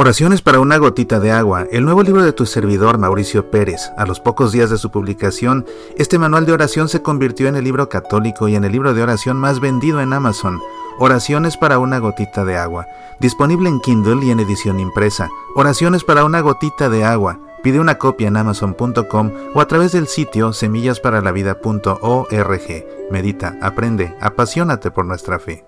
Oraciones para una gotita de agua, el nuevo libro de tu servidor Mauricio Pérez. A los pocos días de su publicación, este manual de oración se convirtió en el libro católico y en el libro de oración más vendido en Amazon. Oraciones para una gotita de agua, disponible en Kindle y en edición impresa. Oraciones para una gotita de agua. Pide una copia en amazon.com o a través del sitio semillasparalavida.org. Medita, aprende, apasionate por nuestra fe.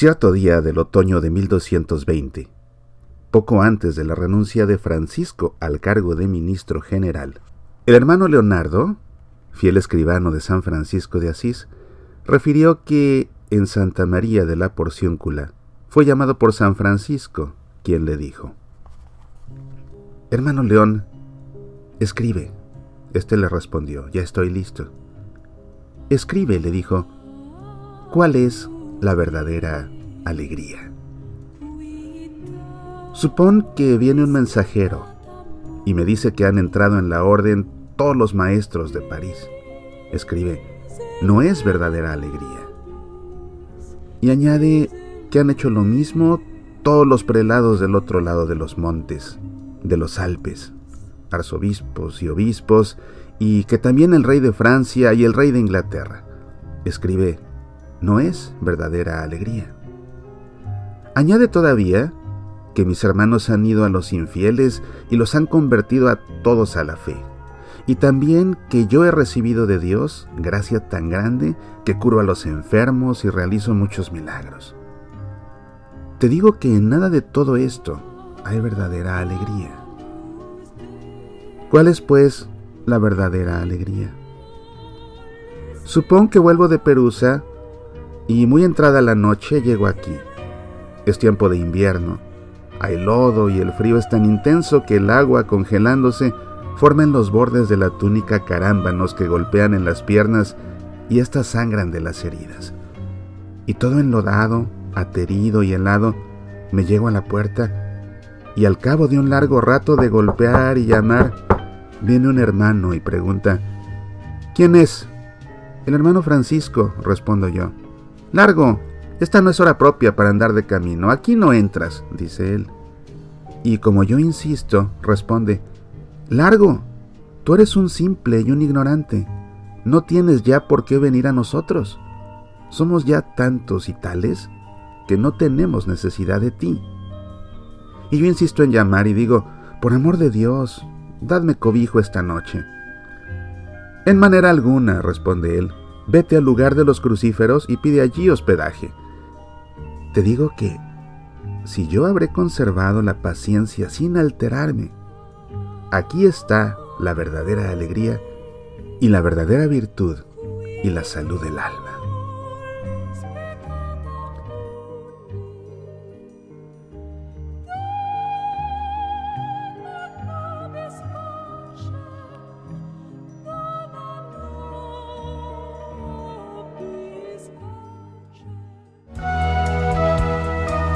Cierto día del otoño de 1220, poco antes de la renuncia de Francisco al cargo de ministro general, el hermano Leonardo, fiel escribano de San Francisco de Asís, refirió que en Santa María de la Porciúncula fue llamado por San Francisco, quien le dijo, Hermano León, escribe. Este le respondió, ya estoy listo. Escribe, le dijo, ¿cuál es la verdadera alegría. Supón que viene un mensajero y me dice que han entrado en la orden todos los maestros de París. Escribe, no es verdadera alegría. Y añade que han hecho lo mismo todos los prelados del otro lado de los montes, de los Alpes, arzobispos y obispos, y que también el rey de Francia y el rey de Inglaterra. Escribe, no es verdadera alegría. Añade todavía que mis hermanos han ido a los infieles y los han convertido a todos a la fe. Y también que yo he recibido de Dios gracia tan grande que curo a los enfermos y realizo muchos milagros. Te digo que en nada de todo esto hay verdadera alegría. ¿Cuál es, pues, la verdadera alegría? Supón que vuelvo de Perusa y muy entrada la noche llego aquí. Es tiempo de invierno. Hay lodo y el frío es tan intenso que el agua congelándose forma en los bordes de la túnica carámbanos que golpean en las piernas y éstas sangran de las heridas. Y todo enlodado, aterido y helado, me llego a la puerta y al cabo de un largo rato de golpear y llamar, viene un hermano y pregunta, ¿quién es? El hermano Francisco, respondo yo. Largo, esta no es hora propia para andar de camino, aquí no entras, dice él. Y como yo insisto, responde, Largo, tú eres un simple y un ignorante, no tienes ya por qué venir a nosotros. Somos ya tantos y tales que no tenemos necesidad de ti. Y yo insisto en llamar y digo, por amor de Dios, dadme cobijo esta noche. En manera alguna, responde él, Vete al lugar de los crucíferos y pide allí hospedaje. Te digo que, si yo habré conservado la paciencia sin alterarme, aquí está la verdadera alegría y la verdadera virtud y la salud del alma.